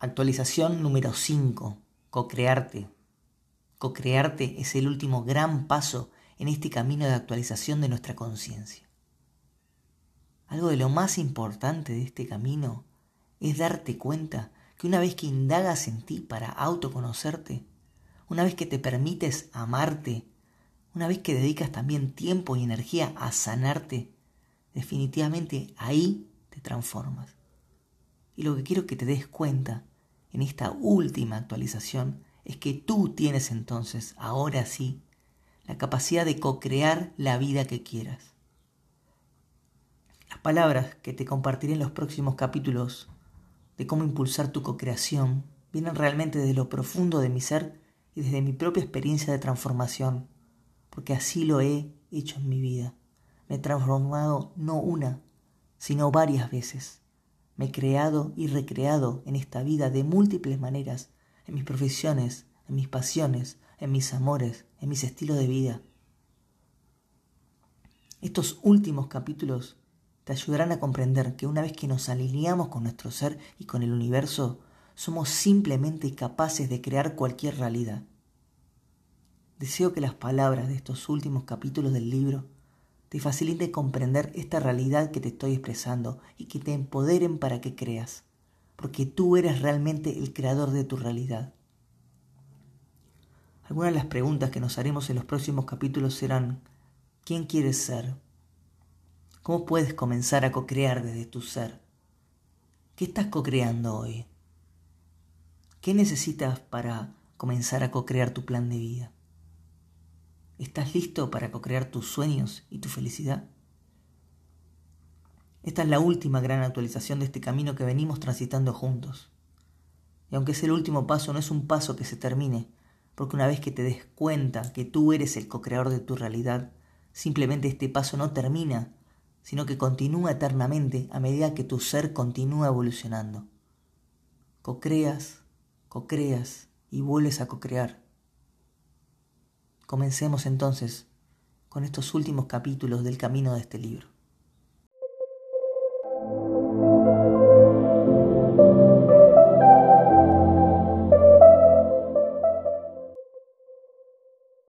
Actualización número 5. Cocrearte. Cocrearte es el último gran paso en este camino de actualización de nuestra conciencia. Algo de lo más importante de este camino es darte cuenta que una vez que indagas en ti para autoconocerte, una vez que te permites amarte, una vez que dedicas también tiempo y energía a sanarte, definitivamente ahí te transformas. Y lo que quiero que te des cuenta en esta última actualización es que tú tienes entonces, ahora sí, la capacidad de co-crear la vida que quieras. Las palabras que te compartiré en los próximos capítulos de cómo impulsar tu co-creación vienen realmente desde lo profundo de mi ser y desde mi propia experiencia de transformación, porque así lo he hecho en mi vida. Me he transformado no una, sino varias veces. Me he creado y recreado en esta vida de múltiples maneras, en mis profesiones, en mis pasiones, en mis amores, en mis estilos de vida. Estos últimos capítulos te ayudarán a comprender que una vez que nos alineamos con nuestro ser y con el universo, somos simplemente capaces de crear cualquier realidad. Deseo que las palabras de estos últimos capítulos del libro te faciliten comprender esta realidad que te estoy expresando y que te empoderen para que creas, porque tú eres realmente el creador de tu realidad. Algunas de las preguntas que nos haremos en los próximos capítulos serán, ¿quién quieres ser? ¿Cómo puedes comenzar a co-crear desde tu ser? ¿Qué estás co-creando hoy? ¿Qué necesitas para comenzar a co-crear tu plan de vida? ¿Estás listo para co-crear tus sueños y tu felicidad? Esta es la última gran actualización de este camino que venimos transitando juntos. Y aunque es el último paso, no es un paso que se termine, porque una vez que te des cuenta que tú eres el co-creador de tu realidad, simplemente este paso no termina sino que continúa eternamente a medida que tu ser continúa evolucionando. Cocreas, cocreas y vuelves a cocrear. Comencemos entonces con estos últimos capítulos del camino de este libro.